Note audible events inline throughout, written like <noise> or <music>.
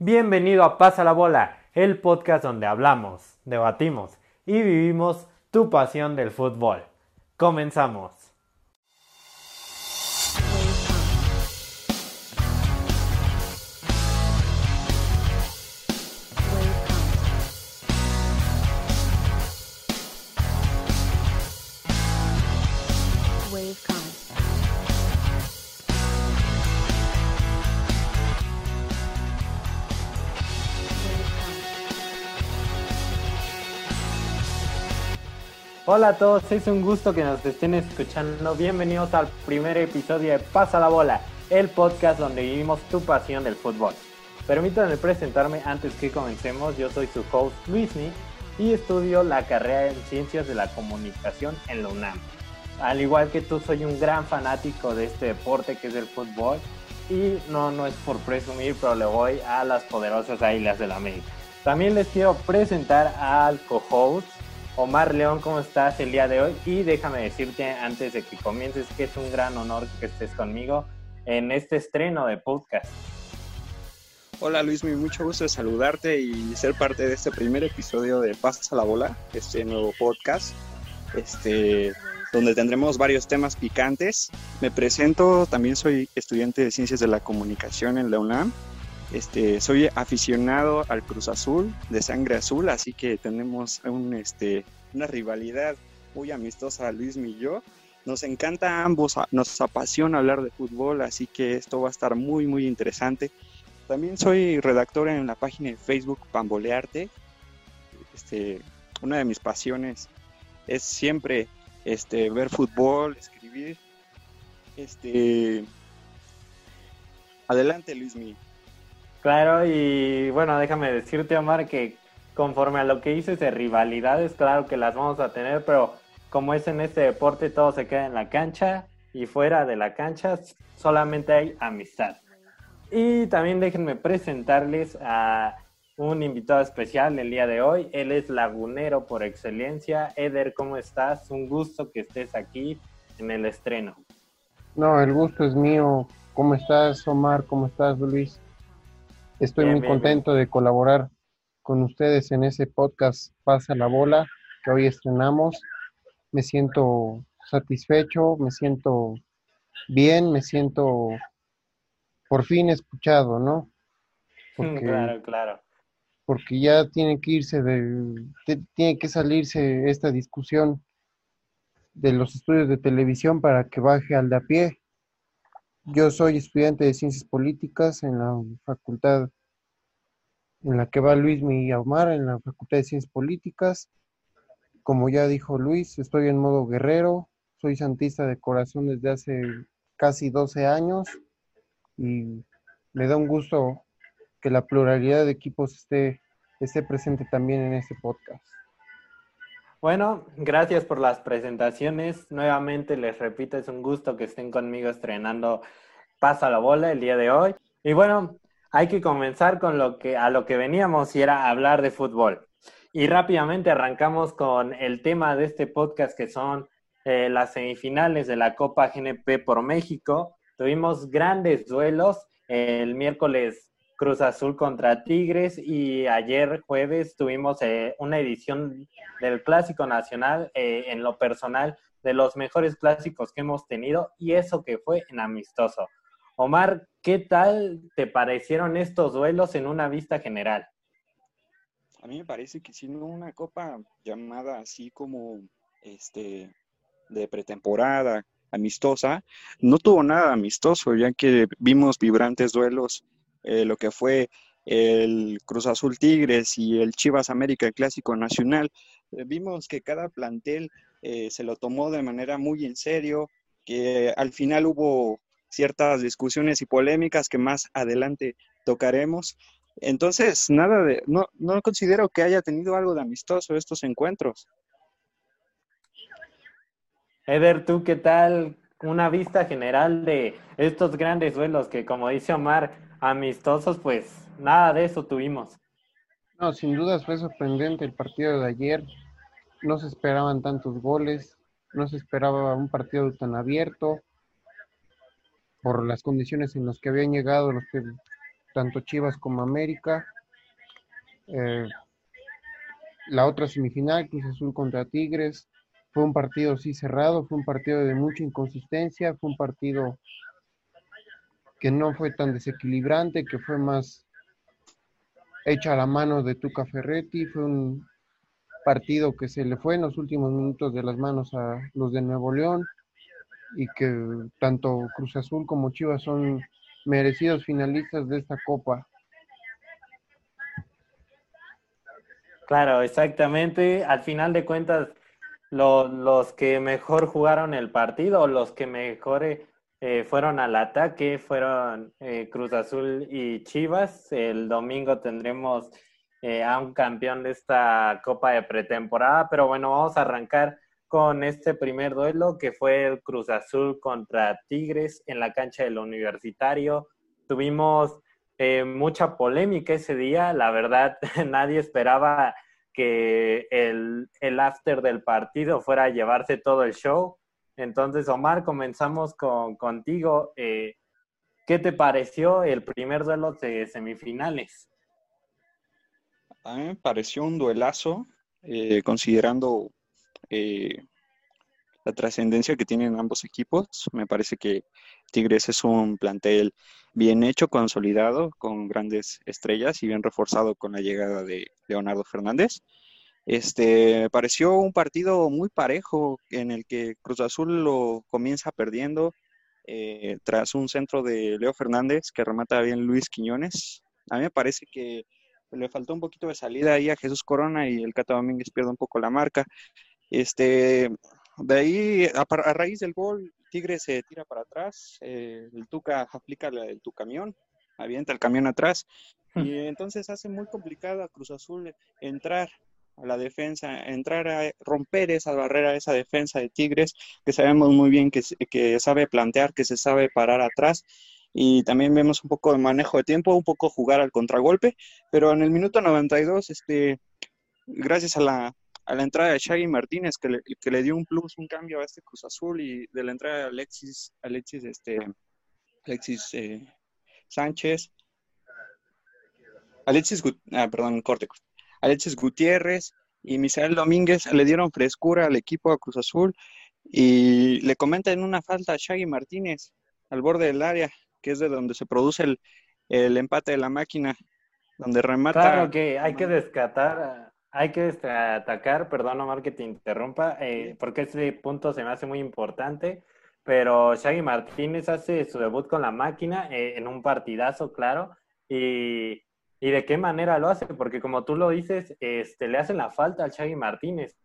Bienvenido a Pasa la Bola, el podcast donde hablamos, debatimos y vivimos tu pasión del fútbol. Comenzamos. Hola a todos, es un gusto que nos estén escuchando. Bienvenidos al primer episodio de Pasa la Bola, el podcast donde vivimos tu pasión del fútbol. Permítanme presentarme antes que comencemos. Yo soy su host Luismi y estudio la carrera en Ciencias de la Comunicación en la UNAM. Al igual que tú, soy un gran fanático de este deporte que es el fútbol. Y no, no es por presumir, pero le voy a las poderosas Águilas del la América. También les quiero presentar al co-host Omar León, ¿cómo estás el día de hoy? Y déjame decirte antes de que comiences que es un gran honor que estés conmigo en este estreno de podcast. Hola Luis, muy mucho gusto saludarte y ser parte de este primer episodio de Pasa la Bola, este nuevo podcast, este, donde tendremos varios temas picantes. Me presento, también soy estudiante de Ciencias de la Comunicación en la UNAM. Este, soy aficionado al Cruz Azul, de sangre azul, así que tenemos este, una rivalidad muy amistosa Luis y yo. Nos encanta a ambos, nos apasiona hablar de fútbol, así que esto va a estar muy, muy interesante. También soy redactor en la página de Facebook Pambolearte. Este, una de mis pasiones es siempre ver fútbol, escribir. Este, adelante, Luismi. Claro, y bueno, déjame decirte, Omar, que conforme a lo que dices de rivalidades, claro que las vamos a tener, pero como es en este deporte, todo se queda en la cancha y fuera de la cancha solamente hay amistad. Y también déjenme presentarles a un invitado especial el día de hoy. Él es lagunero por excelencia. Eder, ¿cómo estás? Un gusto que estés aquí en el estreno. No, el gusto es mío. ¿Cómo estás, Omar? ¿Cómo estás, Luis? Estoy Bien, muy bien, contento de colaborar con ustedes en ese podcast Pasa la Bola que hoy estrenamos. Me siento satisfecho, me siento bien, me siento por fin escuchado, ¿no? <laughs> Porque, Claro, claro. porque ya tiene que irse de, tiene que salirse esta discusión de los estudios de televisión para que baje al de a pie. Yo soy estudiante de Ciencias Políticas en la facultad en la que va Luis Omar, en la Facultad de Ciencias Políticas. Como ya dijo Luis, estoy en modo guerrero, soy santista de corazón desde hace casi 12 años y me da un gusto que la pluralidad de equipos esté, esté presente también en este podcast. Bueno, gracias por las presentaciones. Nuevamente les repito, es un gusto que estén conmigo estrenando Pasa la bola el día de hoy. Y bueno, hay que comenzar con lo que a lo que veníamos y era hablar de fútbol. Y rápidamente arrancamos con el tema de este podcast que son eh, las semifinales de la Copa GNP por México. Tuvimos grandes duelos. El miércoles Cruz Azul contra Tigres y ayer jueves tuvimos eh, una edición del Clásico Nacional eh, en lo personal de los mejores clásicos que hemos tenido y eso que fue en amistoso. Omar, ¿qué tal te parecieron estos duelos en una vista general? A mí me parece que siendo una copa llamada así como este de pretemporada, amistosa, no tuvo nada amistoso, ya que vimos vibrantes duelos, eh, lo que fue el Cruz Azul Tigres y el Chivas América, el Clásico Nacional. Eh, vimos que cada plantel eh, se lo tomó de manera muy en serio, que al final hubo ciertas discusiones y polémicas que más adelante tocaremos. Entonces, nada de, no, no considero que haya tenido algo de amistoso estos encuentros. Eder, ¿tú qué tal? Una vista general de estos grandes duelos que, como dice Omar, amistosos, pues nada de eso tuvimos. No, sin dudas fue sorprendente el partido de ayer. No se esperaban tantos goles, no se esperaba un partido tan abierto por las condiciones en las que habían llegado los tanto Chivas como América. Eh, la otra semifinal, Cruz Azul contra Tigres, fue un partido sí cerrado, fue un partido de mucha inconsistencia, fue un partido que no fue tan desequilibrante, que fue más hecha a la mano de Tuca Ferretti, fue un partido que se le fue en los últimos minutos de las manos a los de Nuevo León y que tanto Cruz Azul como Chivas son merecidos finalistas de esta copa. Claro, exactamente. Al final de cuentas, lo- los que mejor jugaron el partido, los que mejor eh, fueron al ataque, fueron eh, Cruz Azul y Chivas. El domingo tendremos eh, a un campeón de esta Copa de pretemporada, pero bueno, vamos a arrancar con este primer duelo que fue el Cruz Azul contra Tigres en la cancha del Universitario. Tuvimos eh, mucha polémica ese día, la verdad <laughs> nadie esperaba que el, el after del partido fuera a llevarse todo el show. Entonces, Omar, comenzamos con, contigo. Eh, ¿Qué te pareció el primer duelo de semifinales? A mí me pareció un duelazo, eh, considerando eh, la trascendencia que tienen ambos equipos. Me parece que Tigres es un plantel bien hecho, consolidado, con grandes estrellas y bien reforzado con la llegada de Leonardo Fernández. Este, me pareció un partido muy parejo en el que Cruz Azul lo comienza perdiendo eh, tras un centro de Leo Fernández que remata bien Luis Quiñones. A mí me parece que le faltó un poquito de salida ahí a Jesús Corona y el Cata Domínguez pierde un poco la marca. Este, de ahí, a, a raíz del gol, Tigres se tira para atrás, eh, el Tuca aplica la del tu camión, avienta el camión atrás, y entonces hace muy complicado a Cruz Azul entrar a la defensa, entrar a romper esa barrera, esa defensa de Tigres, que sabemos muy bien que, que sabe plantear, que se sabe parar atrás, y también vemos un poco de manejo de tiempo, un poco jugar al contragolpe, pero en el minuto 92, este, gracias a la, a la entrada de Shaggy Martínez, que le, que le, dio un plus, un cambio a este Cruz Azul, y de la entrada de Alexis, Alexis, este, Alexis eh, Sánchez, Alexis, ah, perdón, corte, Alexis Gutiérrez y Misael Domínguez le dieron frescura al equipo a Cruz Azul y le comentan una falta a Shaggy Martínez al borde del área, que es de donde se produce el, el empate de la máquina, donde remata. Claro que hay que descatar, hay que atacar, perdón Omar que te interrumpa, eh, porque ese punto se me hace muy importante, pero Shaggy Martínez hace su debut con la máquina eh, en un partidazo, claro, y, y, de qué manera lo hace, porque como tú lo dices, este, le hacen la falta al Shaggy Martínez,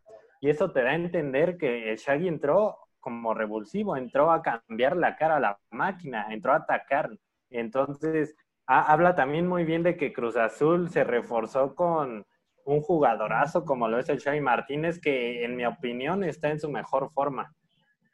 y eso te da a entender que el Shaggy entró como revulsivo, entró a cambiar la cara a la máquina, entró a atacar. Entonces, ha, habla también muy bien de que Cruz Azul se reforzó con un jugadorazo como lo es el Shaggy Martínez, que en mi opinión está en su mejor forma.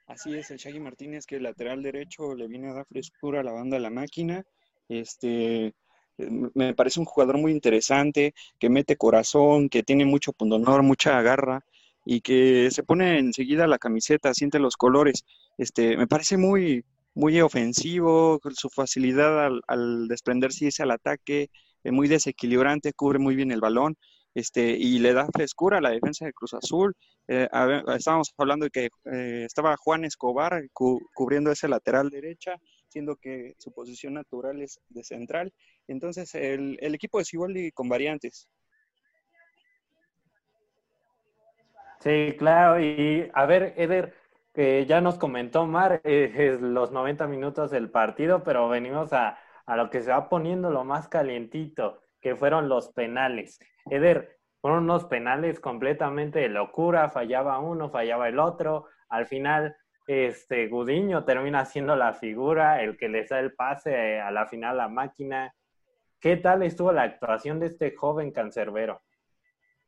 Así es, el Shaggy Martínez, que el lateral derecho le viene a dar frescura a la banda de la máquina. Este, me parece un jugador muy interesante, que mete corazón, que tiene mucho pundonor, mucha garra y que se pone enseguida la camiseta, siente los colores. Este, me parece muy, muy ofensivo, su facilidad al, desprenderse y al ataque, eh, muy desequilibrante, cubre muy bien el balón. Este, y le da frescura a la defensa de Cruz Azul. Eh, estábamos hablando de que eh, estaba Juan Escobar cu cubriendo ese lateral derecha, siendo que su posición natural es de central. Entonces, el, el equipo de Ciboldi con variantes. Sí, claro. Y a ver, Eder, que ya nos comentó Mar eh, los 90 minutos del partido, pero venimos a, a, lo que se va poniendo lo más calientito, que fueron los penales. Eder, fueron unos penales completamente de locura, fallaba uno, fallaba el otro. Al final, este Gudiño termina siendo la figura, el que les da el pase a la final la máquina. ¿Qué tal estuvo la actuación de este joven cancerbero?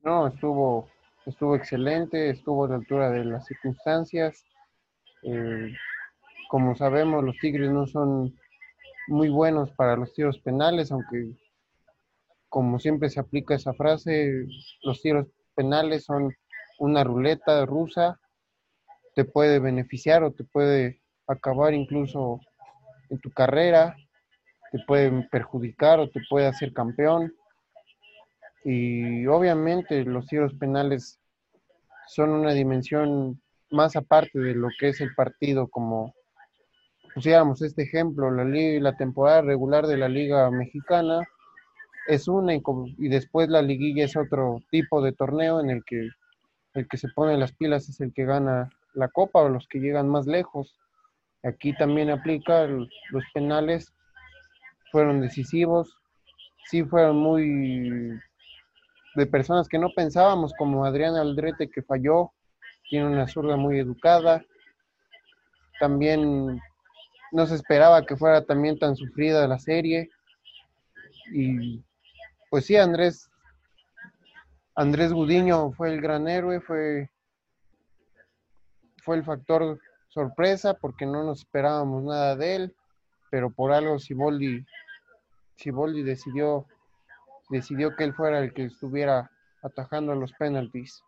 No, estuvo estuvo excelente, estuvo a la altura de las circunstancias. Eh, como sabemos, los Tigres no son muy buenos para los tiros penales, aunque como siempre se aplica esa frase, los tiros penales son una ruleta rusa, te puede beneficiar o te puede acabar incluso en tu carrera. Te puede perjudicar o te puede hacer campeón. Y obviamente los tiros penales son una dimensión más aparte de lo que es el partido, como pusiéramos este ejemplo, la, li- la temporada regular de la Liga Mexicana es una y, y después la liguilla es otro tipo de torneo en el que el que se pone las pilas es el que gana la copa o los que llegan más lejos. Aquí también aplica los penales, fueron decisivos, sí fueron muy de personas que no pensábamos, como Adrián Aldrete que falló, tiene una zurda muy educada. También no se esperaba que fuera también tan sufrida la serie. Y pues sí, Andrés, Andrés Gudiño fue el gran héroe, fue, fue el factor sorpresa porque no nos esperábamos nada de él, pero por algo Siboldi, Siboldi decidió, decidió que él fuera el que estuviera atajando los penaltis.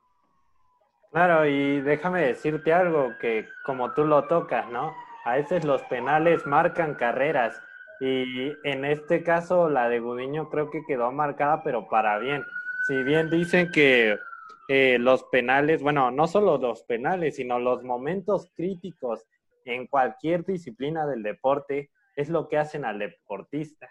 Claro, y déjame decirte algo que como tú lo tocas, ¿no? A veces los penales marcan carreras y en este caso la de Gudiño creo que quedó marcada, pero para bien. Si bien dicen que eh, los penales, bueno, no solo los penales, sino los momentos críticos en cualquier disciplina del deporte es lo que hacen al deportista.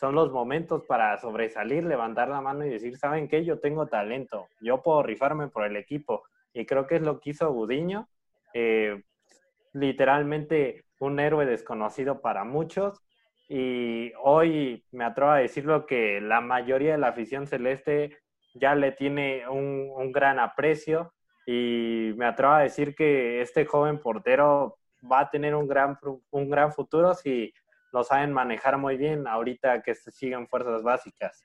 Son los momentos para sobresalir, levantar la mano y decir, ¿saben qué? Yo tengo talento, yo puedo rifarme por el equipo. Y creo que es lo que hizo Gudiño. Eh, literalmente un héroe desconocido para muchos. Y hoy me atrevo a decirlo que la mayoría de la afición celeste ya le tiene un, un gran aprecio. Y me atrevo a decir que este joven portero va a tener un gran, un gran futuro si lo saben manejar muy bien ahorita que se siguen fuerzas básicas.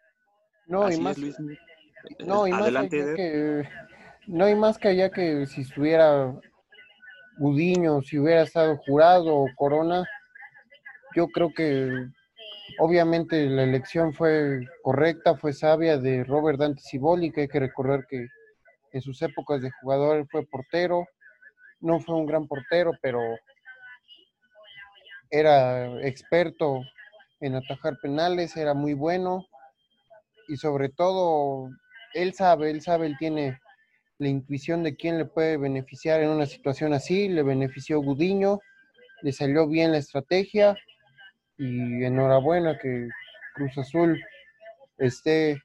No, Así y es, más, Luis. no, y más Adelante, Eder. que, no, y más que allá que si estuviera Gudiño, si hubiera estado jurado o Corona, yo creo que obviamente la elección fue correcta, fue sabia de Robert Dante Ciboli, que hay que recordar que en sus épocas de jugador él fue portero, no fue un gran portero, pero era experto en atajar penales, era muy bueno y sobre todo él sabe, él sabe, él tiene la intuición de quién le puede beneficiar en una situación así, le benefició Gudiño, le salió bien la estrategia y enhorabuena que Cruz Azul esté,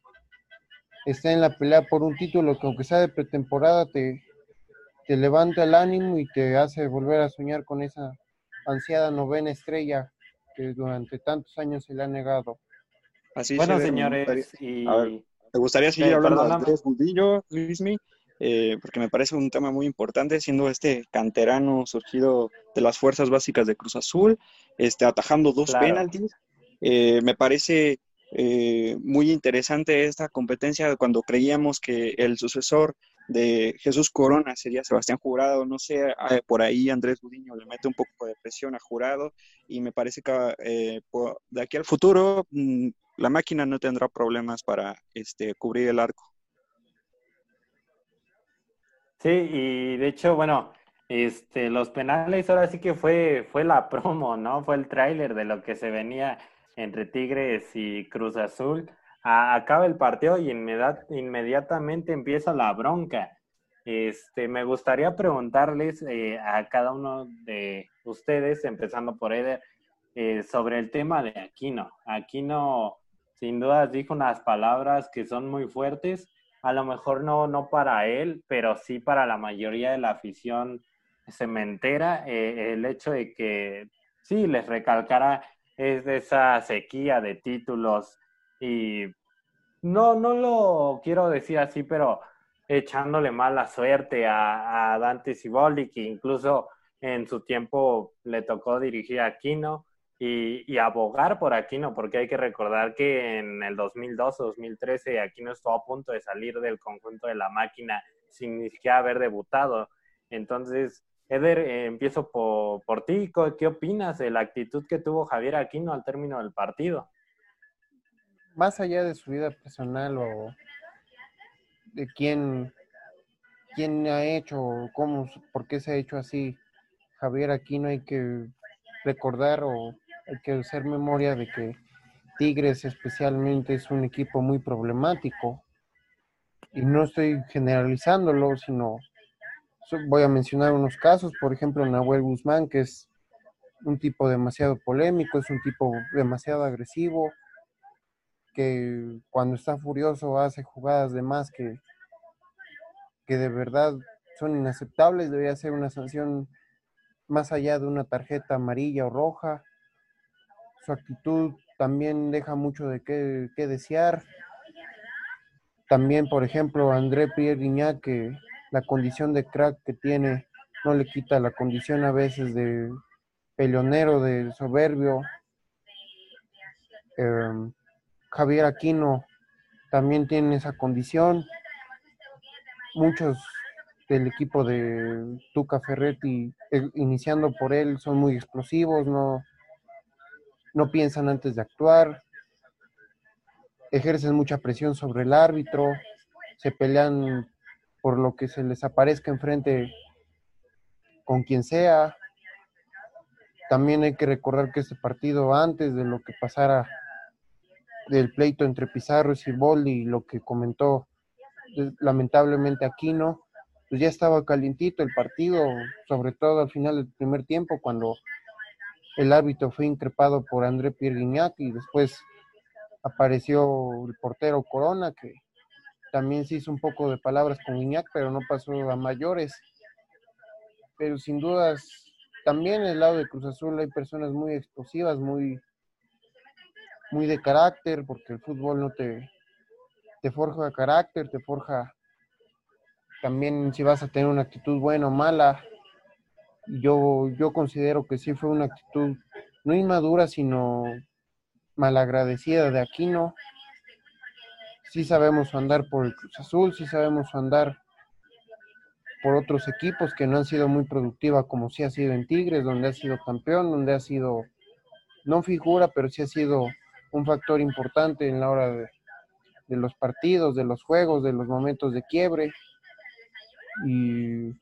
esté en la pelea por un título que aunque sea de pretemporada te, te levanta el ánimo y te hace volver a soñar con esa ansiada novena estrella que durante tantos años se le ha negado. Así es, bueno, señores, gustaría- y... A ver. Me gustaría seguir Eh, hablando de. Andrés Budillo, Luismi, eh, porque me parece un tema muy importante, siendo este canterano surgido de las fuerzas básicas de Cruz Azul, este, atajando dos Claro. penaltis. Eh, me parece eh, muy interesante esta competencia cuando creíamos que el sucesor de Jesús Corona sería Sebastián Jurado. No sé, eh, por ahí Andrés Budiño le mete un poco de presión a Jurado y me parece que eh, de aquí al futuro mm, la máquina no tendrá problemas para este, cubrir el arco. Sí, y de hecho, bueno, este, los penales ahora sí que fue, fue la promo, ¿no? Fue el tráiler de lo que se venía entre Tigres y Cruz Azul. Acaba el partido y inmediat- inmediatamente empieza la bronca. Este, me gustaría preguntarles eh, a cada uno de ustedes, empezando por Eder, eh, sobre el tema de Aquino. Aquino, sin dudas, dijo unas palabras que son muy fuertes a lo mejor no, no para él, pero sí para la mayoría de la afición cementera, eh, el hecho de que sí les recalcara es de esa sequía de títulos y no, no lo quiero decir así, pero echándole mala suerte a, a Dante Siboldi, que incluso en su tiempo le tocó dirigir a Aquino y, y abogar por Aquino, porque hay que recordar que en el 2012-2013 Aquino estuvo a punto de salir del conjunto de la máquina sin ni siquiera haber debutado. Entonces, Eder, eh, empiezo por, por ti. ¿Qué qué opinas de la actitud que tuvo Javier Aquino al término del partido? Más allá de su vida personal o de quién, quién ha hecho, cómo, por qué se ha hecho así, Javier Aquino hay que recordar o hay que hacer memoria de que Tigres especialmente es un equipo muy problemático. Y no estoy generalizándolo, sino voy a mencionar unos casos, por ejemplo, Nahuel Guzmán, que es un tipo demasiado polémico, es un tipo demasiado agresivo, que cuando está furioso hace jugadas de más que, que de verdad son inaceptables, debería ser una sanción más allá de una tarjeta amarilla o roja. Su actitud también deja mucho de qué, qué desear. También, por ejemplo, André Pierre Guignac, que la condición de crack que tiene no le quita la condición a veces de peleonero, de soberbio. Em, Javier Aquino también tiene esa condición. Muchos del equipo de Tuca Ferretti, eh, iniciando por él, son muy explosivos, no, no piensan antes de actuar, ejercen mucha presión sobre el árbitro, se pelean por lo que se les aparezca enfrente con quien sea. También hay que recordar que este partido, antes de lo que pasara del pleito entre Pizarro y Siboldi, y lo que comentó eh, lamentablemente Aquino, pues ya estaba calientito el partido, sobre todo al final del primer tiempo, cuando el árbitro fue increpado por André Pierre Guignac y después apareció el portero Corona, que también se hizo un poco de palabras con Guignac, pero no pasó a mayores. Pero sin dudas, también el lado de Cruz Azul hay personas muy explosivas, muy, muy de carácter, porque el fútbol no te, te forja carácter, te forja también si vas a tener una actitud buena o mala. Yo, yo considero que sí fue una actitud no inmadura, sino malagradecida de Aquino. Sí sabemos andar por el Cruz Azul, sí sabemos andar por otros equipos que no han sido muy productiva como sí ha sido en Tigres, donde ha sido campeón, donde ha sido, no figura, pero sí ha sido un factor importante en la hora de, los partidos, de los juegos, de los momentos de quiebre. Y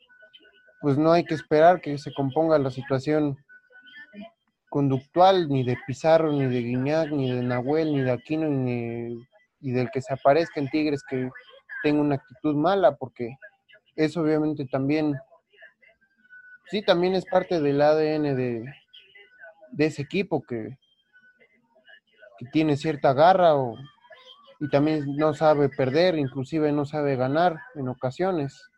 pues no hay que esperar que se componga la situación conductual ni de Pizarro, ni de Guiñac, ni de Nahuel, ni de Aquino, ni y del que se aparezca en Tigres que tenga una actitud mala, porque eso obviamente también, sí, también es parte del ADN de, de ese equipo que, que tiene cierta garra o, y también no sabe perder, inclusive no sabe ganar en ocasiones.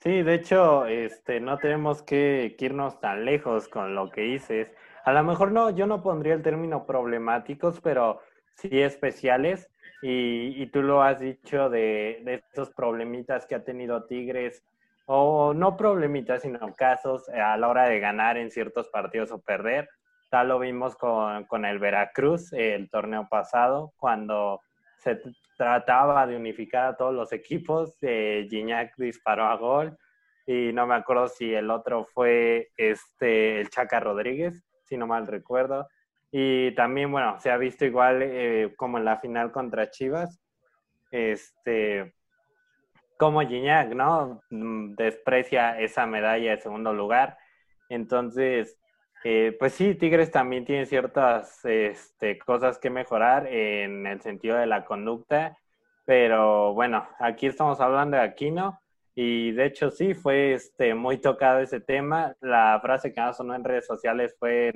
Sí, de hecho, este, no tenemos que, irnos tan lejos con lo que dices. A lo mejor no, yo no pondría el término problemáticos, pero sí especiales. Y, y tú lo has dicho de, de estos problemitas que ha tenido Tigres, o no problemitas, sino casos a la hora de ganar en ciertos partidos o perder. Tal lo vimos con, con el Veracruz el torneo pasado, cuando se trataba de unificar a todos los equipos. Eh, Gignac disparó a gol y no me acuerdo si el otro fue este el Chaca Rodríguez, si no mal recuerdo. Y también, bueno, se ha visto igual eh, como en la final contra Chivas, este, como Gignac, ¿no? Mm, Desprecia esa medalla de segundo lugar. Entonces, eh, pues sí, Tigres también tiene ciertas este, cosas que mejorar en el sentido de la conducta, pero bueno, aquí estamos hablando de Aquino y de hecho sí, fue este, muy tocado ese tema. La frase que más sonó en redes sociales fue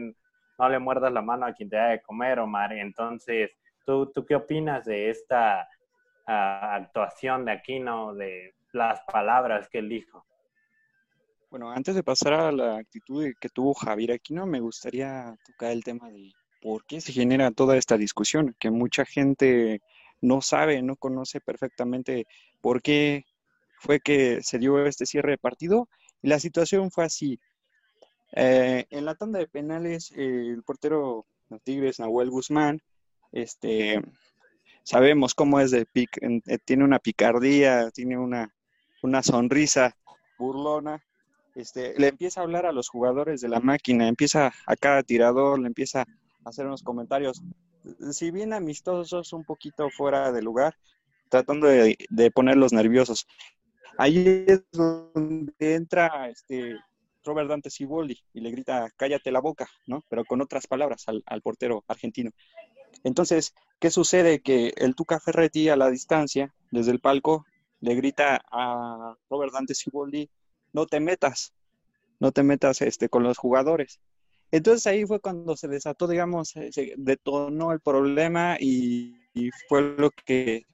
no le muerdas la mano a quien te da de comer, Omar. Entonces, ¿tú, qué opinas de esta ah, actuación de Aquino, de las palabras que él dijo? Bueno, antes de pasar a la actitud que tuvo Javier Aquino, me gustaría tocar el tema de por qué se genera toda esta discusión, que mucha gente no sabe, no conoce perfectamente por qué fue que se dio este cierre de partido. La situación fue así. Eh, en la tanda de penales, eh, el portero de Tigres, Nahuel Guzmán, este, sabemos cómo es de pic, eh, tiene una picardía, tiene una, una sonrisa burlona este, le empieza a hablar a los jugadores de la máquina, empieza a cada tirador, le empieza a hacer unos comentarios, si bien amistosos, un poquito fuera de lugar, tratando de, de ponerlos nerviosos. Ahí es donde entra este Robert Dante Siboldi y le grita, cállate la boca, ¿no? Pero con otras palabras al, portero argentino. Entonces, ¿qué sucede? Que el Tuca Ferretti a la distancia, desde el palco, le grita a Robert Dante Siboldi, no te metas, no te metas este, con los jugadores. Entonces ahí fue cuando se desató, digamos, eh, se detonó el problema y, fue lo que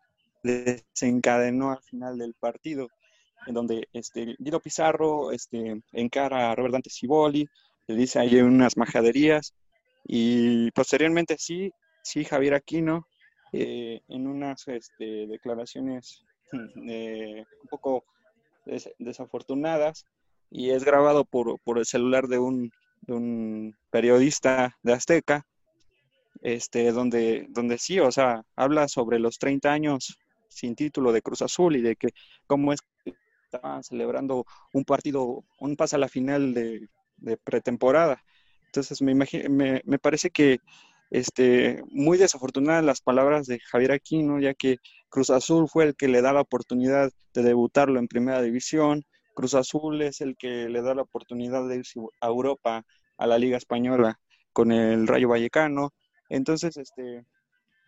desencadenó al final del partido, en donde este, Guido Pizarro este, encara a Robert Dante Ciboli, le dice ahí unas majaderías, y posteriormente sí, sí, Javier Aquino, eh, en unas este, declaraciones eh, un poco des- desafortunadas, y es grabado por, por el celular de un, periodista de Azteca, este, donde, donde sí, o sea, habla sobre los 30 años sin título de Cruz Azul y de que cómo es que estaban celebrando un partido, un pase a la final de, pretemporada. Entonces me, me, me parece que este, muy desafortunadas las palabras de Javier Aquino, ya que Cruz Azul fue el que le da la oportunidad de debutarlo en primera división. Cruz Azul es el que le da la oportunidad de irse a Europa, a la Liga Española, con el Rayo Vallecano. Entonces, este,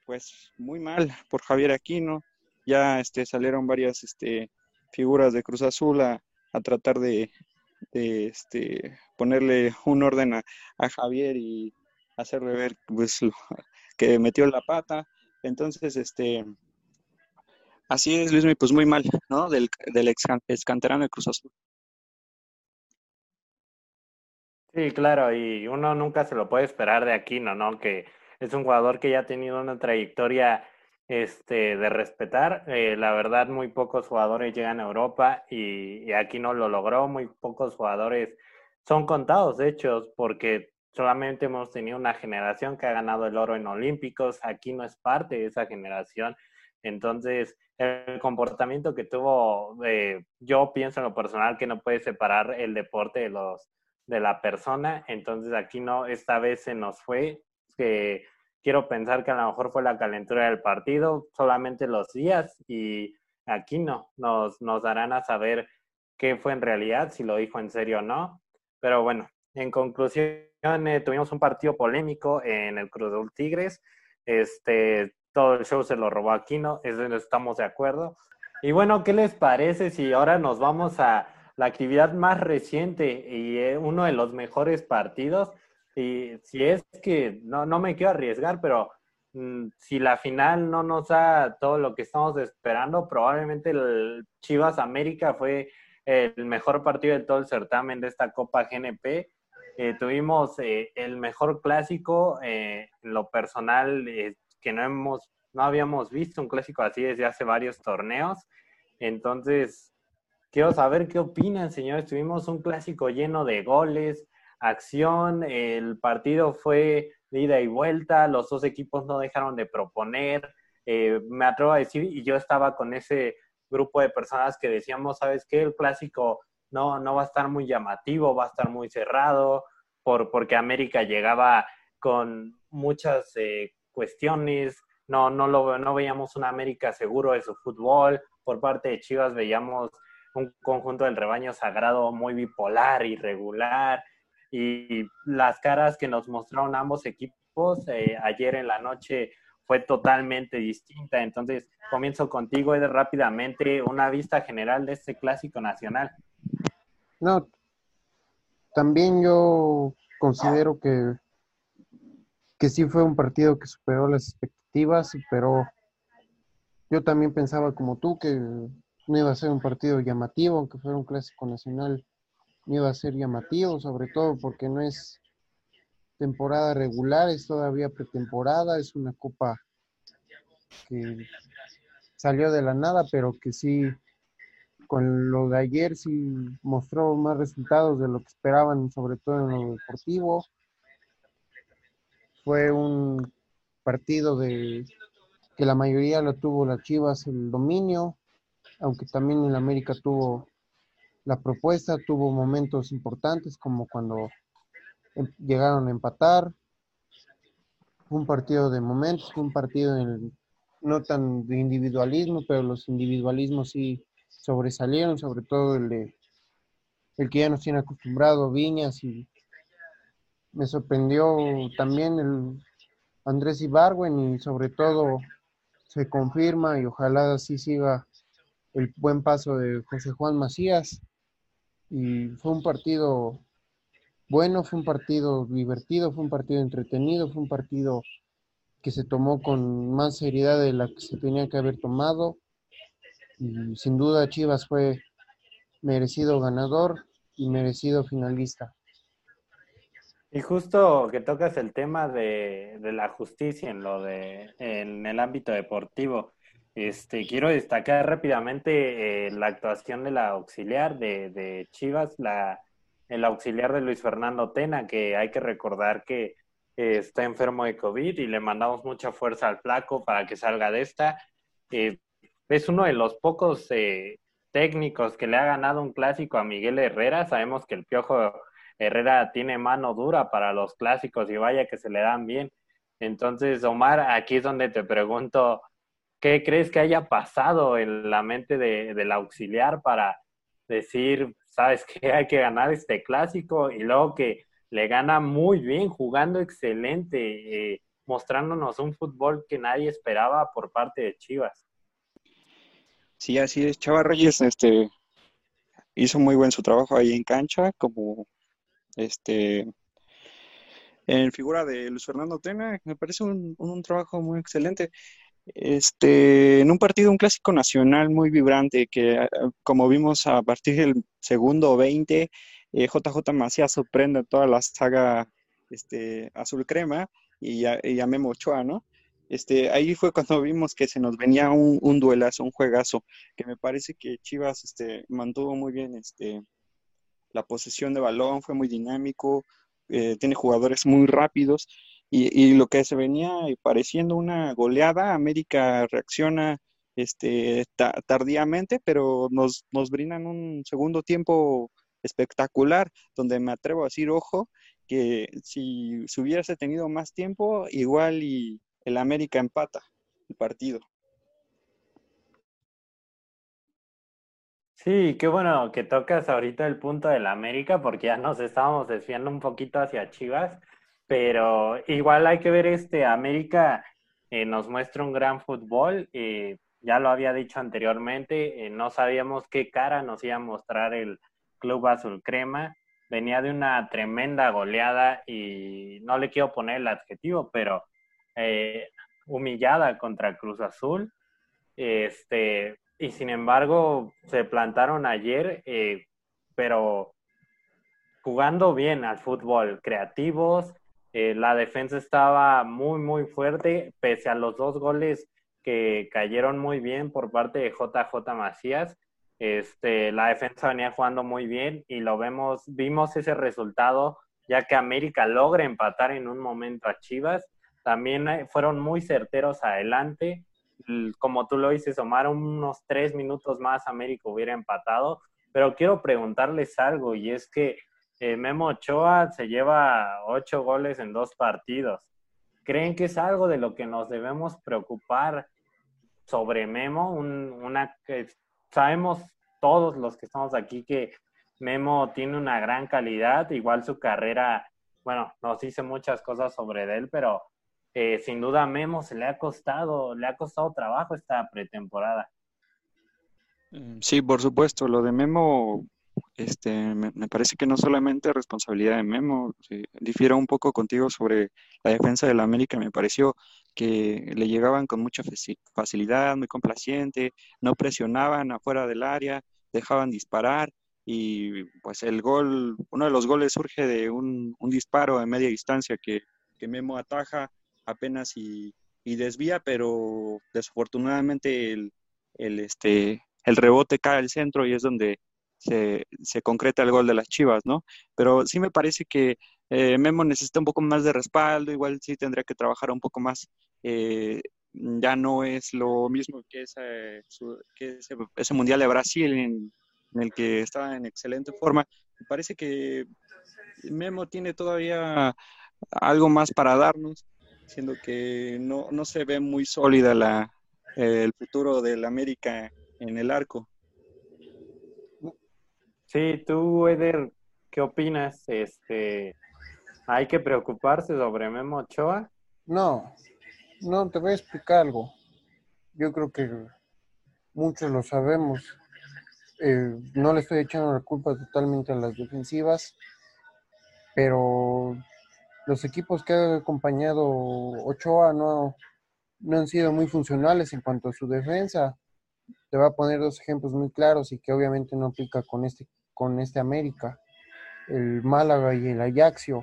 pues muy mal por Javier Aquino. Ya este, salieron varias este, figuras de Cruz Azul a, a tratar de, de, este, ponerle un orden a, a Javier y hacerle ver pues, que metió la pata. Entonces, este, así es, Luis, pues muy mal, ¿no? Del, del ex, ex canterano de Cruz Azul. Sí, claro, y uno nunca se lo puede esperar de Aquino, ¿no? Que es un jugador que ya ha tenido una trayectoria este, de respetar. Eh, la verdad, muy pocos jugadores llegan a Europa y, y Aquino lo logró. Muy pocos jugadores son contados, de hecho, porque solamente hemos tenido una generación que ha ganado el oro en Olímpicos. Aquino es parte de esa generación. Entonces, el comportamiento que tuvo, eh, yo pienso en lo personal que no puede separar el deporte de los de la persona, entonces aquí no, esta vez se nos fue, que quiero pensar que a lo mejor fue la calentura del partido, solamente los días, y aquí no, nos, nos darán a saber qué fue en realidad, si lo dijo en serio o no, pero bueno, en conclusión, eh, tuvimos un partido polémico en el Cruz Tigres, este, todo el show se lo robó Aquino, eso estamos de acuerdo, y bueno, ¿qué les parece si ahora nos vamos a la actividad más reciente y eh, uno de los mejores partidos. Y si es que no, no me quiero arriesgar, pero mm, si la final no nos da todo lo que estamos esperando, probablemente el Chivas América fue el mejor partido de todo el certamen de esta Copa GNP. Eh, tuvimos eh, el mejor clásico eh, en lo personal eh, que no hemos no habíamos visto un clásico así desde hace varios torneos. Entonces, Quiero saber qué opinan, señores. Tuvimos un clásico lleno de goles, acción, el partido fue ida y vuelta, los dos equipos no dejaron de proponer. Eh, me atrevo a decir, y yo estaba con ese grupo de personas que decíamos, ¿sabes qué? El clásico no, no va a estar muy llamativo, va a estar muy cerrado, por, porque América llegaba con muchas eh, cuestiones, no, no, lo, no veíamos una América seguro de su fútbol, por parte de Chivas veíamos un conjunto del rebaño sagrado muy bipolar, irregular, y las caras que nos mostraron ambos equipos eh, ayer en la noche fue totalmente distinta. Entonces, comienzo contigo, Eder, rápidamente, una vista general de este clásico nacional. No, también yo considero que, que sí fue un partido que superó las expectativas, superó. Yo también pensaba como tú que no iba a ser un partido llamativo, aunque fuera un clásico nacional, no iba a ser llamativo, sobre todo porque no es temporada regular, es todavía pretemporada, es una copa que salió de la nada, pero que sí, con lo de ayer sí mostró más resultados de lo que esperaban, sobre todo en lo deportivo. Fue un partido de que la mayoría lo tuvo las Chivas el dominio, aunque también el América tuvo la propuesta, tuvo momentos importantes como cuando em- llegaron a empatar. Fue un partido de momentos, fue un partido en- no tan de individualismo, pero los individualismos sí sobresalieron, sobre todo el de el que ya nos tiene acostumbrado, Viñas, y me sorprendió también el, Andrés Ibargüen y sobre todo se confirma y ojalá así siga el buen paso de José Juan Macías. Y fue un partido bueno, fue un partido divertido, fue un partido entretenido, fue un partido que se tomó con más seriedad de la que se tenía que haber tomado. Y sin duda Chivas fue merecido ganador y merecido finalista. Y justo que tocas el tema de, de la justicia en lo de en el ámbito deportivo. Este, quiero destacar rápidamente eh, la actuación de la auxiliar de, de Chivas, la, el auxiliar de Luis Fernando Tena, que hay que recordar que eh, está enfermo de COVID y le mandamos mucha fuerza al flaco para que salga de esta. Eh, es uno de los pocos técnicos que le ha ganado un clásico a Miguel Herrera. Sabemos que el Piojo Herrera tiene mano dura para los clásicos y vaya que se le dan bien. Entonces, Omar, aquí es donde te pregunto, ¿qué crees que haya pasado en la mente de, del auxiliar para decir, sabes que <laughs> hay que ganar este clásico y luego que le gana muy bien, jugando excelente, eh, mostrándonos un fútbol que nadie esperaba por parte de Chivas. Sí, así es. Chava Reyes este, hizo muy buen su trabajo ahí en cancha, como este en figura de Luis Fernando Tena, me parece un, un trabajo muy excelente. Este, en un partido, un clásico nacional muy vibrante, que ah, como vimos a partir del segundo 20, eh, JJ Macías sorprende toda la saga este, azul crema y a, y a Memo Ochoa, ¿no? Este, ahí fue cuando vimos que se nos venía un, un duelazo, un juegazo, que me parece que Chivas este, mantuvo muy bien este, la posesión de balón, fue muy dinámico, eh, tiene jugadores muy rápidos y, lo que se venía pareciendo una goleada, América reacciona este, ta tardíamente, pero nos, nos brindan un segundo tiempo espectacular, donde me atrevo a decir, ojo, que si, si hubiese tenido más tiempo, igual y el América empata el partido. Sí, qué bueno que tocas ahorita el punto del América, porque ya nos estábamos desviando un poquito hacia Chivas, pero igual hay que ver este América eh, nos muestra un gran fútbol, eh, ya lo había dicho anteriormente, eh, no sabíamos qué cara nos iba a mostrar el Club Azul Crema, venía de una tremenda goleada y no le quiero poner el adjetivo, pero humillada contra Cruz Azul. Este, y sin embargo, se plantaron ayer, eh, pero jugando bien al fútbol, creativos. Eh, la defensa estaba muy, muy fuerte, pese a los dos goles que cayeron muy bien por parte de JJ Macías. Este, la defensa venía jugando muy bien y lo vemos, vimos ese resultado ya que América logra empatar en un momento a Chivas también eh, fueron muy certeros adelante. Como tú lo dices, Omar, unos tres minutos más América hubiera empatado. Pero quiero preguntarles algo y es que eh, Memo Ochoa se lleva ocho goles en dos partidos. ¿Creen que es algo de lo que nos debemos preocupar sobre Memo? Un, sabemos todos los que estamos aquí que Memo tiene una gran calidad, igual su carrera, bueno, nos dice muchas cosas sobre él, pero eh, sin duda a Memo se le ha costado, le ha costado trabajo esta pretemporada. Mm, sí, por supuesto, lo de Memo, este, me, parece que no solamente es responsabilidad de Memo, difiero un poco contigo sobre la defensa de la América, me pareció que le llegaban con mucha facilidad, muy complaciente, no presionaban afuera del área, dejaban disparar y pues el gol, uno de los goles surge de un, un disparo a media distancia que, que Memo ataja apenas y, y desvía, pero desafortunadamente el, el, este, el rebote cae al centro y es donde se, se, concreta el gol de las Chivas, ¿no? Pero sí me parece que eh, Memo necesita un poco más de respaldo, igual sí tendría que trabajar un poco más. Eh, ya no es lo mismo que, su, que ese, ese, Mundial de Brasil en, en, el que estaba en excelente forma. Me parece que Memo tiene todavía algo más para darnos siendo que no, no se ve muy sólida la, eh, el futuro del América en el arco. Sí, tú, Eder, ¿qué opinas? Este, ¿Hay que preocuparse sobre Memo Ochoa? No, no, te voy a explicar algo. Yo creo que muchos lo sabemos. Eh, no le estoy echando la culpa totalmente a las defensivas, pero los equipos que ha acompañado Ochoa no, no han sido muy funcionales en cuanto a su defensa. Te va a poner dos ejemplos muy claros y que obviamente no aplica con este, con este América. El Málaga y el Ajaxio.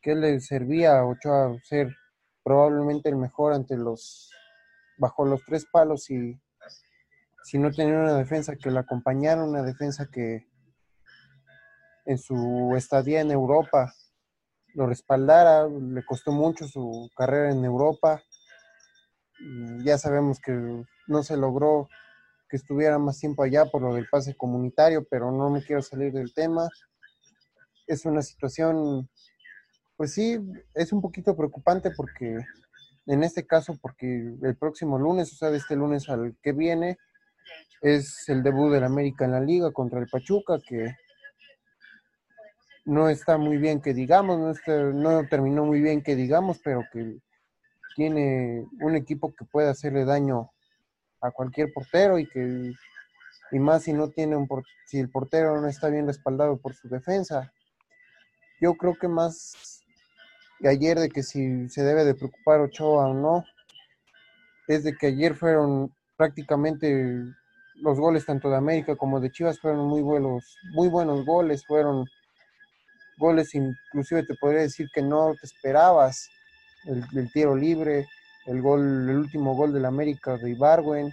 ¿Qué le servía a Ochoa ser probablemente el mejor ante los bajo los tres palos y si no tenía una defensa que la acompañara, una defensa que en su estadía en Europa lo respaldara, le costó mucho su carrera en Europa. Y ya sabemos que no se logró que estuviera más tiempo allá por lo del pase comunitario, pero no me quiero salir del tema. Es una situación, pues sí, es un poquito preocupante porque en este caso, porque el próximo lunes, o sea, de este lunes al que viene, es el debut del América en la liga contra el Pachuca, que no está muy bien que digamos, no, está- no terminó muy bien que digamos, pero que tiene un equipo que puede hacerle daño a cualquier portero y que y más si no tiene un si el portero no está bien respaldado por su defensa. Yo creo que más que ayer de que si se debe de preocupar Ochoa o no, es de que ayer fueron prácticamente los goles tanto de América como de Chivas fueron muy buenos, muy buenos goles, fueron goles inclusive te podría decir que no te esperabas, el, el tiro libre, el gol, el último gol del América de Ibargüen,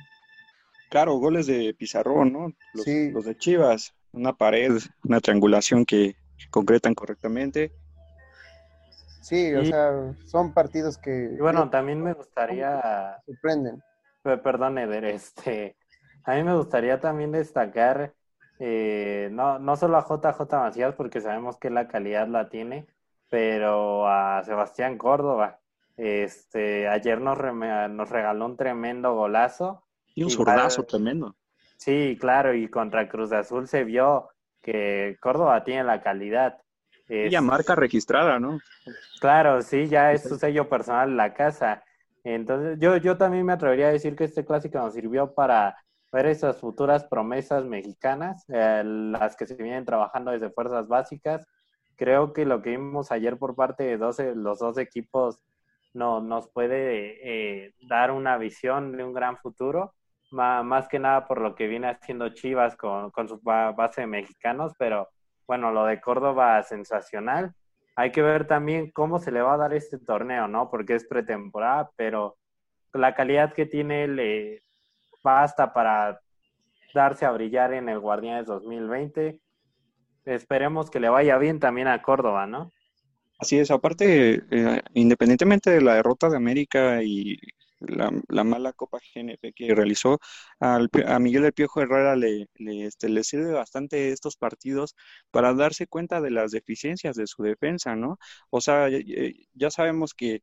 Claro, goles de Pizarrón, ¿no? Los, Sí. los de Chivas, una pared, una triangulación que concretan correctamente. sí, o Y- sea, son partidos que Y bueno, también me gustaría sorprenden. Pe- Perdón, Eder, este, a mí me gustaría también destacar eh, no, no solo a JJ Macías, porque sabemos que la calidad la tiene, pero a Sebastián Córdoba. Este, ayer nos, regaló un tremendo golazo. Y un zurdazo tremendo. Sí, claro, y contra Cruz Azul se vio que Córdoba tiene la calidad. Es- marca registrada, ¿no? Claro, sí, ya es su sello personal en la casa. Entonces, yo, yo también me atrevería a decir que este clásico nos sirvió para ver esas futuras promesas mexicanas, eh, las que se vienen trabajando desde fuerzas básicas. Creo que lo que vimos ayer por parte de 12, los dos equipos no, nos puede eh, dar una visión de un gran futuro, más que nada por lo que viene haciendo Chivas con, con su ba- base de mexicanos, pero bueno, lo de Córdoba sensacional hay que ver también cómo se le va a dar este torneo, ¿no? Porque es pretemporada, pero la calidad que tiene le basta para darse a brillar en el Guardianes 2020. Esperemos que le vaya bien también a Córdoba, ¿no? Así es, aparte, eh, independientemente de la derrota de América y la, la mala Copa GNP que realizó, al a Miguel El Piojo Herrera le, le, este, le sirve bastante estos partidos para darse cuenta de las deficiencias de su defensa, ¿no? O sea, ya, sabemos que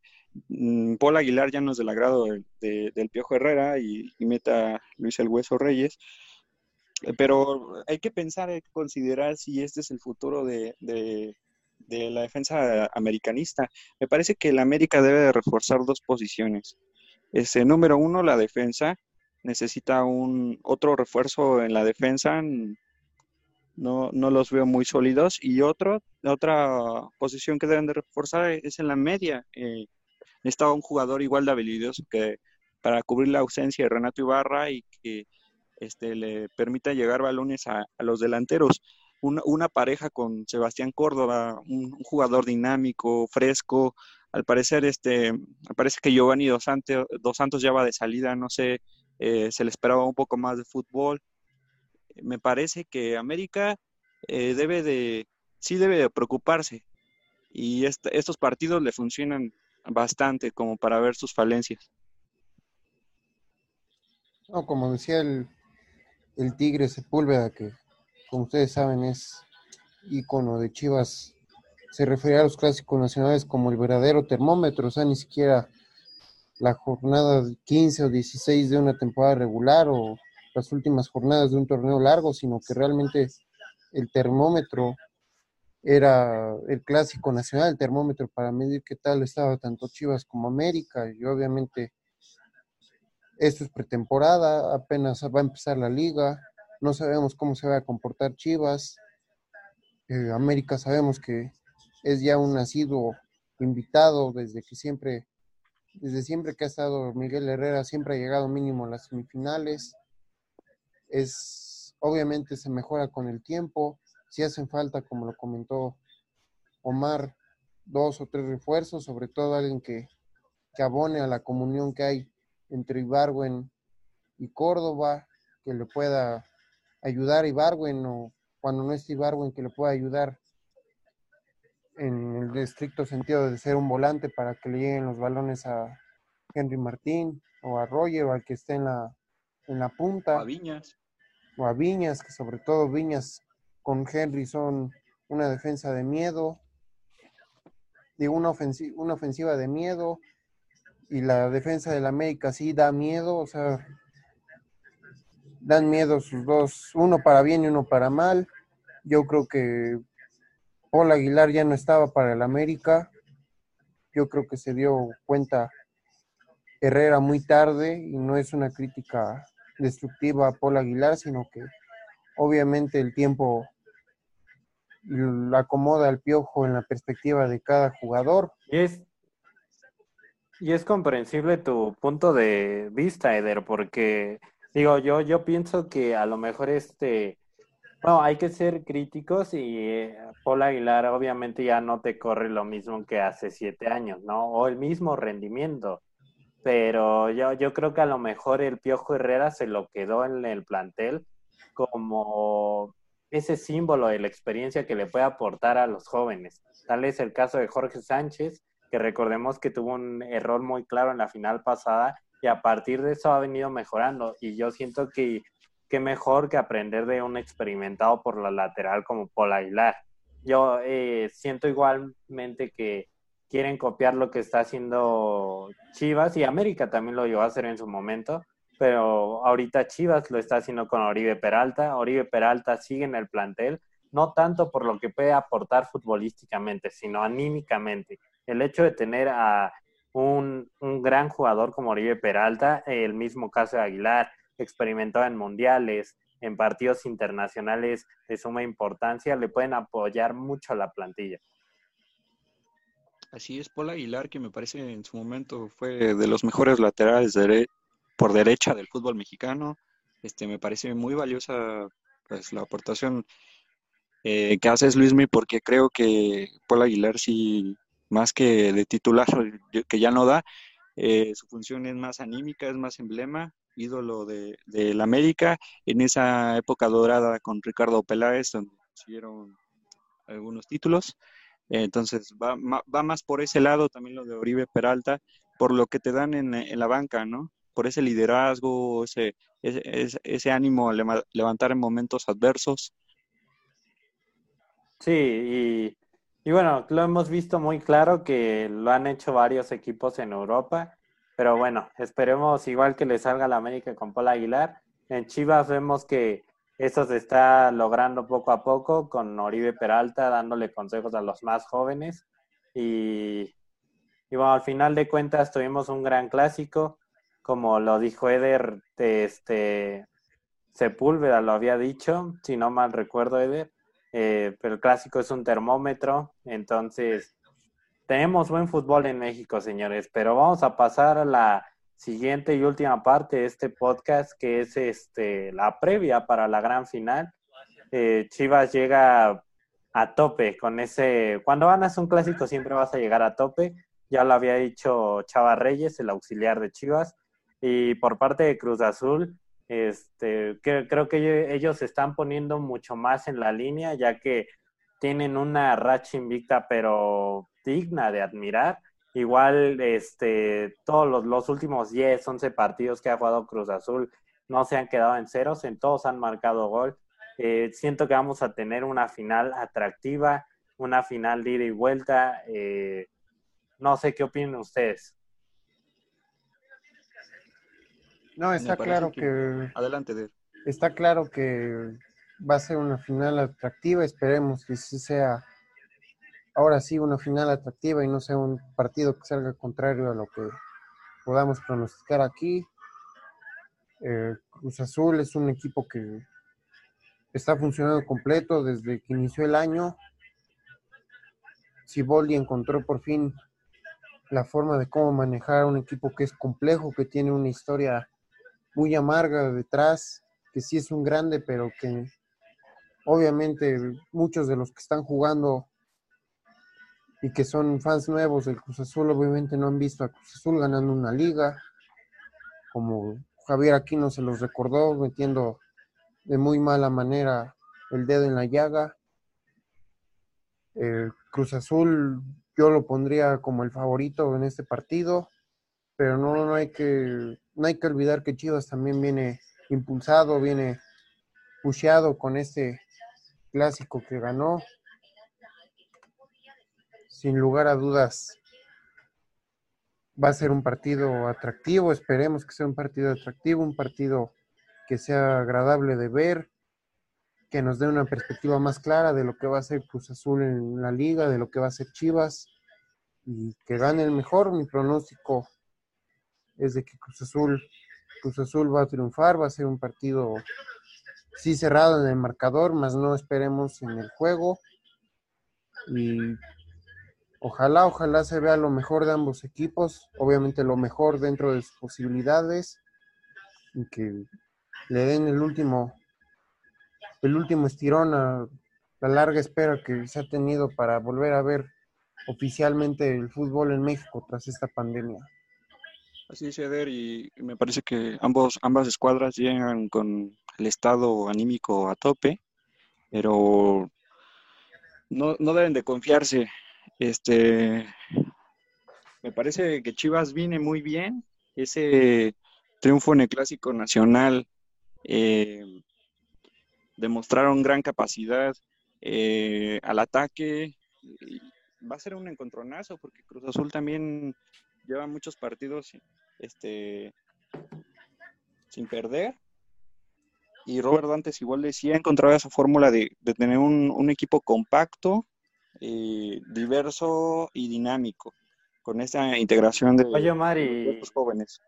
mm, Paul Aguilar ya no es del agrado de- de- del Piojo Herrera y, y meta Luis El Hueso Reyes, eh, pero hay que pensar, hay que considerar si este es el futuro de, de de la defensa americanista. Me parece que el América debe de reforzar dos posiciones. Este, número uno, la defensa. Necesita un otro refuerzo en la defensa. No, no los veo muy sólidos. Y otro, otra posición que deben de reforzar es en la media. Eh, necesita un jugador igual de habilidoso que para cubrir la ausencia de Renato Ibarra y que este, le permita llegar balones a, los delanteros una, una, pareja con Sebastián Córdoba, un, jugador dinámico, fresco. Al parecer, este, parece que Giovanni Dos Santos, Dos Santos ya va de salida, no sé, eh, se le esperaba un poco más de fútbol. Me parece que América eh, debe de, sí debe de preocuparse y estos partidos le funcionan bastante como para ver sus falencias. No, como decía el, el Tigre Sepúlveda, que como ustedes saben, es ícono de Chivas. Se refería a los clásicos nacionales como el verdadero termómetro, o sea, ni siquiera la jornada 15 o 16 de una temporada regular o las últimas jornadas de un torneo largo, sino que realmente el termómetro era el clásico nacional, el termómetro para medir qué tal estaba tanto Chivas como América. Y obviamente esto es pretemporada, apenas va a empezar la liga, no sabemos cómo se va a comportar Chivas. Eh, América sabemos que es ya un nacido invitado desde que siempre, desde siempre que ha estado Miguel Herrera, siempre ha llegado mínimo a las semifinales. Es, obviamente se mejora con el tiempo, si hacen falta, como lo comentó Omar, dos o tres refuerzos, sobre todo alguien que, que abone a la comunión que hay entre Ibarwen y Córdoba, que le pueda ayudar a Ibarwen o cuando no esté Ibarwen, que le pueda ayudar en el estricto sentido de ser un volante para que le lleguen los balones a Henry Martín o a Roger o al que esté en la, en la punta A Viñas. o a Viñas, que sobre todo Viñas con Henry son una defensa de miedo, digo, una, ofensi- una ofensiva de miedo, y la defensa del América sí da miedo, o sea, dan miedo sus dos, uno para bien y uno para mal. Yo creo que Paul Aguilar ya no estaba para el América, yo creo que se dio cuenta Herrera muy tarde y no es una crítica destructiva a Paul Aguilar, sino que obviamente el tiempo lo acomoda al piojo en la perspectiva de cada jugador. Y es, y es comprensible tu punto de vista, Eder, porque digo, yo, yo pienso que a lo mejor este, bueno, hay que ser críticos y eh, Paul Aguilar obviamente ya no te corre lo mismo que hace siete años, ¿no? O el mismo rendimiento. Pero yo, yo creo que a lo mejor el Piojo Herrera se lo quedó en el plantel como ese símbolo de la experiencia que le puede aportar a los jóvenes. Tal es el caso de Jorge Sánchez, que recordemos que tuvo un error muy claro en la final pasada y a partir de eso ha venido mejorando. Y yo siento que qué mejor que aprender de un experimentado por la lateral como Paul Aguilar. Yo eh, siento igualmente que quieren copiar lo que está haciendo Chivas y América también lo llevó a hacer en su momento, pero ahorita Chivas lo está haciendo con Oribe Peralta. Oribe Peralta sigue en el plantel, no tanto por lo que puede aportar futbolísticamente, sino anímicamente. El hecho de tener a un, un gran jugador como Oribe Peralta, el mismo caso de Aguilar, experimentado en mundiales, en partidos internacionales de suma importancia, le pueden apoyar mucho a la plantilla. Así es, Paul Aguilar, que me parece en su momento fue de los mejores laterales por derecha del fútbol mexicano. Este, me parece muy valiosa pues, la aportación eh, que haces, Luismi, porque creo que Paul Aguilar sí, más que de titular, que ya no da, eh, su función es más anímica, es más emblema, ídolo de, del América, en esa época dorada con Ricardo Peláez, donde consiguieron algunos títulos. Entonces va, va más por ese lado también lo de Oribe Peralta, por lo que te dan en, en la banca, ¿no? Por ese liderazgo, ese, ese, ese- ánimo a levantar en momentos adversos. Sí, y, y bueno, lo hemos visto muy claro que lo han hecho varios equipos en Europa, pero bueno, esperemos igual que le salga a la América con Paul Aguilar. En Chivas vemos que eso se está logrando poco a poco con Oribe Peralta dándole consejos a los más jóvenes. Y, y bueno, al final de cuentas tuvimos un gran clásico, como lo dijo Eder, de este Sepúlveda lo había dicho, si no mal recuerdo Eder, eh, pero el clásico es un termómetro, entonces tenemos buen fútbol en México, señores, pero vamos a pasar a la siguiente y última parte de este podcast, que es este la previa para la gran final. Eh, Chivas llega a tope con ese. Cuando ganas un clásico siempre vas a llegar a tope. Ya lo había dicho Chava Reyes, el auxiliar de Chivas. Y por parte de Cruz Azul, este, creo que ello- ellos se están poniendo mucho más en la línea, ya que tienen una racha invicta, pero digna de admirar. Igual, este, todos los, los últimos 10, 11 partidos que ha jugado Cruz Azul no se han quedado en ceros, en todos han marcado gol. Eh, siento que vamos a tener una final atractiva, una final de ida y vuelta. eh, no sé qué opinan ustedes. No, está claro que- que Adelante, Der. está claro que va a ser una final atractiva, esperemos que sí sea ahora sí una final atractiva y no sea un partido que salga contrario a lo que podamos pronosticar aquí. Eh, Cruz Azul es un equipo que está funcionando completo desde que inició el año. Siboldi encontró por fin la forma de cómo manejar un equipo que es complejo, que tiene una historia muy amarga detrás, que sí es un grande, pero que obviamente muchos de los que están jugando y que son fans nuevos del Cruz Azul obviamente no han visto a Cruz Azul ganando una liga, como Javier Aquino se los recordó metiendo de muy mala manera el dedo en la llaga. Eh, Cruz Azul yo lo pondría como el favorito en este partido, pero no, no hay que no hay que olvidar que Chivas también viene impulsado, viene pusheado con este clásico que ganó. Sin lugar a dudas, va a ser un partido atractivo. Esperemos que sea un partido atractivo, un partido que sea agradable de ver, que nos dé una perspectiva más clara de lo que va a ser Cruz Azul en la liga, de lo que va a ser Chivas y que gane el mejor. Mi pronóstico es de que Cruz Azul, Cruz Azul va a triunfar, va a ser un partido sí cerrado en el marcador, más no esperemos en el juego. Y ojalá, ojalá se vea lo mejor de ambos equipos, obviamente lo mejor dentro de sus posibilidades y que le den el último el último estirón a la larga espera que se ha tenido para volver a ver oficialmente el fútbol en México tras esta pandemia. Así es, Eder, y me parece que ambos, ambas escuadras llegan con el estado anímico a tope, pero no, no deben de confiarse. Este, me parece que Chivas viene muy bien. Ese triunfo en el Clásico Nacional eh, demostraron gran capacidad eh, al ataque. Va a ser un encontronazo porque Cruz Azul también lleva muchos partidos este, sin perder. Y Robert Dantes igual decía, ha encontrado esa fórmula de, de tener un, un, equipo compacto, eh, diverso y dinámico, con esta integración de, Oye, Omar, y... los jóvenes.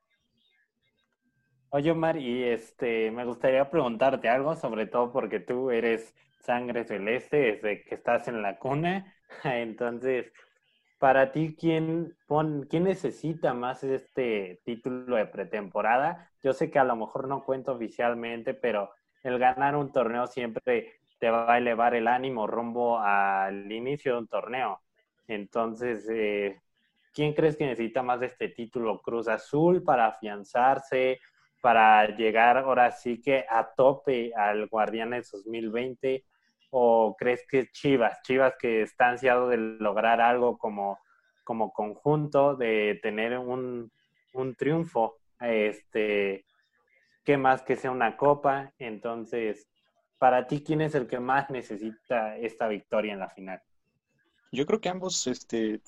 Oye, Omar, y este, me gustaría preguntarte algo, sobre todo porque tú eres sangre celeste desde que estás en la cuna. <laughs> Entonces, para ti, ¿quién, pon, ¿quién necesita más este título de pretemporada? Yo sé que a lo mejor no cuento oficialmente, pero el ganar un torneo siempre te va a elevar el ánimo rumbo al inicio de un torneo. Entonces, eh, ¿quién crees que necesita más de este título? ¿Cruz Azul para afianzarse? para llegar ahora sí que a tope al Guardianes 2020? ¿O crees que Chivas? Chivas que está ansiado de lograr algo como, como conjunto, de tener un, un triunfo, este, que más que sea una copa. Entonces, para ti, ¿quién es el que más necesita esta victoria en la final? Yo creo que ambos este,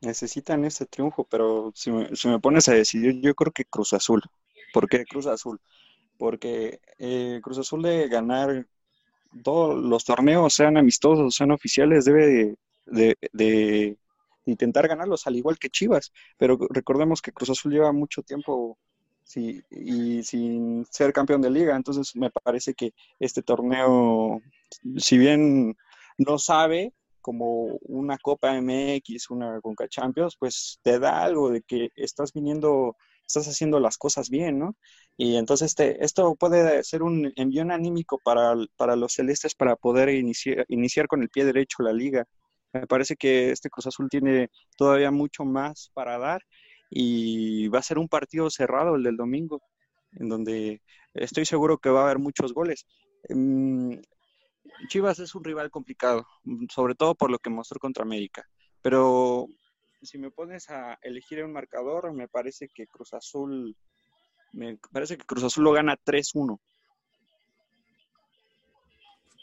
necesitan este triunfo, pero si me, si me pones a decidir, yo creo que Cruz Azul. ¿Por qué Cruz Azul? Porque eh, Cruz Azul de ganar todos los torneos, sean amistosos, sean oficiales, debe de, de, de, intentar ganarlos, al igual que Chivas. Pero recordemos que Cruz Azul lleva mucho tiempo sí, y sin ser campeón de liga, entonces me parece que este torneo, si bien no sabe como una Copa MX, una Conca Champions, pues te da algo de que estás viniendo estás haciendo las cosas bien, ¿no? Y entonces este, esto puede ser un envión anímico para, para los celestes para poder iniciar, iniciar con el pie derecho la liga. Me parece que este Cruz Azul tiene todavía mucho más para dar y va a ser un partido cerrado el del domingo, en donde estoy seguro que va a haber muchos goles. Chivas es un rival complicado, sobre todo por lo que mostró contra América, pero si me pones a elegir un marcador, me parece que Cruz Azul, me parece que Cruz Azul lo gana 3-1.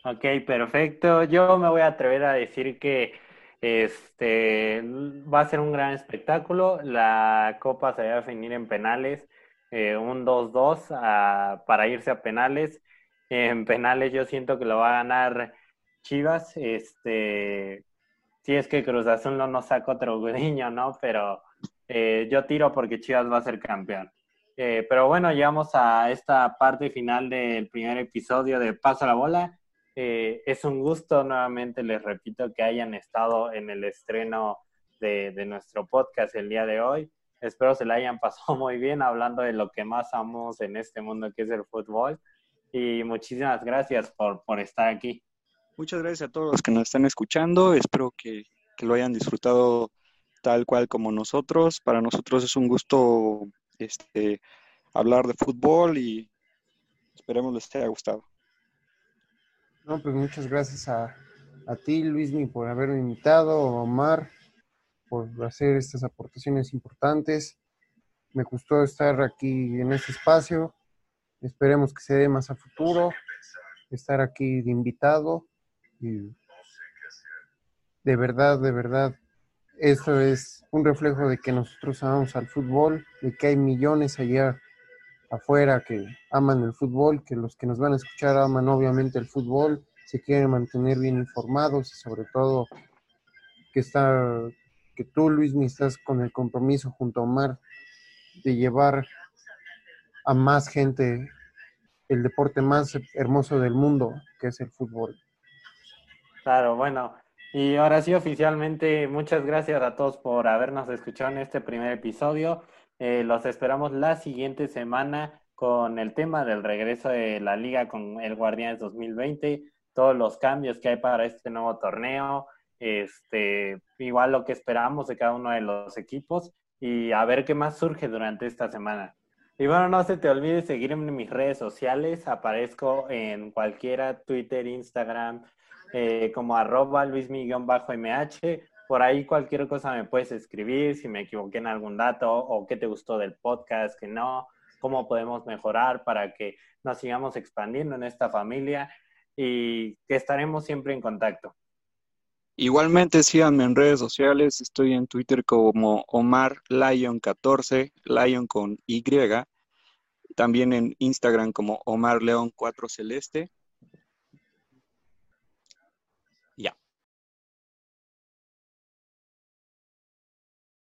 Ok, perfecto. Yo me voy a atrever a decir que este va a ser un gran espectáculo. La Copa se va a definir en penales, eh, un 2-2 ah, para irse a penales. En penales yo siento que lo va a ganar Chivas. Este, si es que Cruz Azul no nos saca otro gudiño, ¿no? Pero eh, yo tiro porque Chivas va a ser campeón. Eh, pero bueno, llegamos a esta parte final del primer episodio de Paso a la Bola. Eh, es un gusto nuevamente, les repito, que hayan estado en el estreno de, de nuestro podcast el día de hoy. Espero se la hayan pasado <laughs> muy bien hablando de lo que más amamos en este mundo, que es el fútbol. Y muchísimas gracias por, por estar aquí. Muchas gracias a todos los que nos están escuchando. Espero que, que lo hayan disfrutado tal cual como nosotros. Para nosotros es un gusto este, hablar de fútbol y esperemos les haya gustado. No, pues muchas gracias a, a ti, Luismi, por haberme invitado, Omar, por hacer estas aportaciones importantes. Me gustó estar aquí en este espacio. Esperemos que se dé más a futuro. Estar aquí de invitado. Y de verdad, de verdad, esto es un reflejo de que nosotros amamos al fútbol, de que hay millones allá afuera que aman el fútbol, que los que nos van a escuchar aman obviamente el fútbol, se quieren mantener bien informados y sobre todo que está que tú Luis ni estás con el compromiso junto a Omar de llevar a más gente el deporte más hermoso del mundo, que es el fútbol. Claro, bueno. Y ahora sí, oficialmente, muchas gracias a todos por habernos escuchado en este primer episodio. Eh, los esperamos la siguiente semana con el tema del regreso de la liga con el Guardianes 2020, todos los cambios que hay para este nuevo torneo, este, igual lo que esperamos de cada uno de los equipos y a ver qué más surge durante esta semana. Y bueno, no se te olvide seguirme en mis redes sociales, aparezco en cualquiera, Twitter, Instagram, eh, como arroba luismi-mh. Por ahí cualquier cosa me puedes escribir, si me equivoqué en algún dato o qué te gustó del podcast, que no, cómo podemos mejorar para que nos sigamos expandiendo en esta familia y que estaremos siempre en contacto. Igualmente síganme en redes sociales, estoy en Twitter como Omar Lion 14, Lion con Y, también en Instagram como Omar León 4 Celeste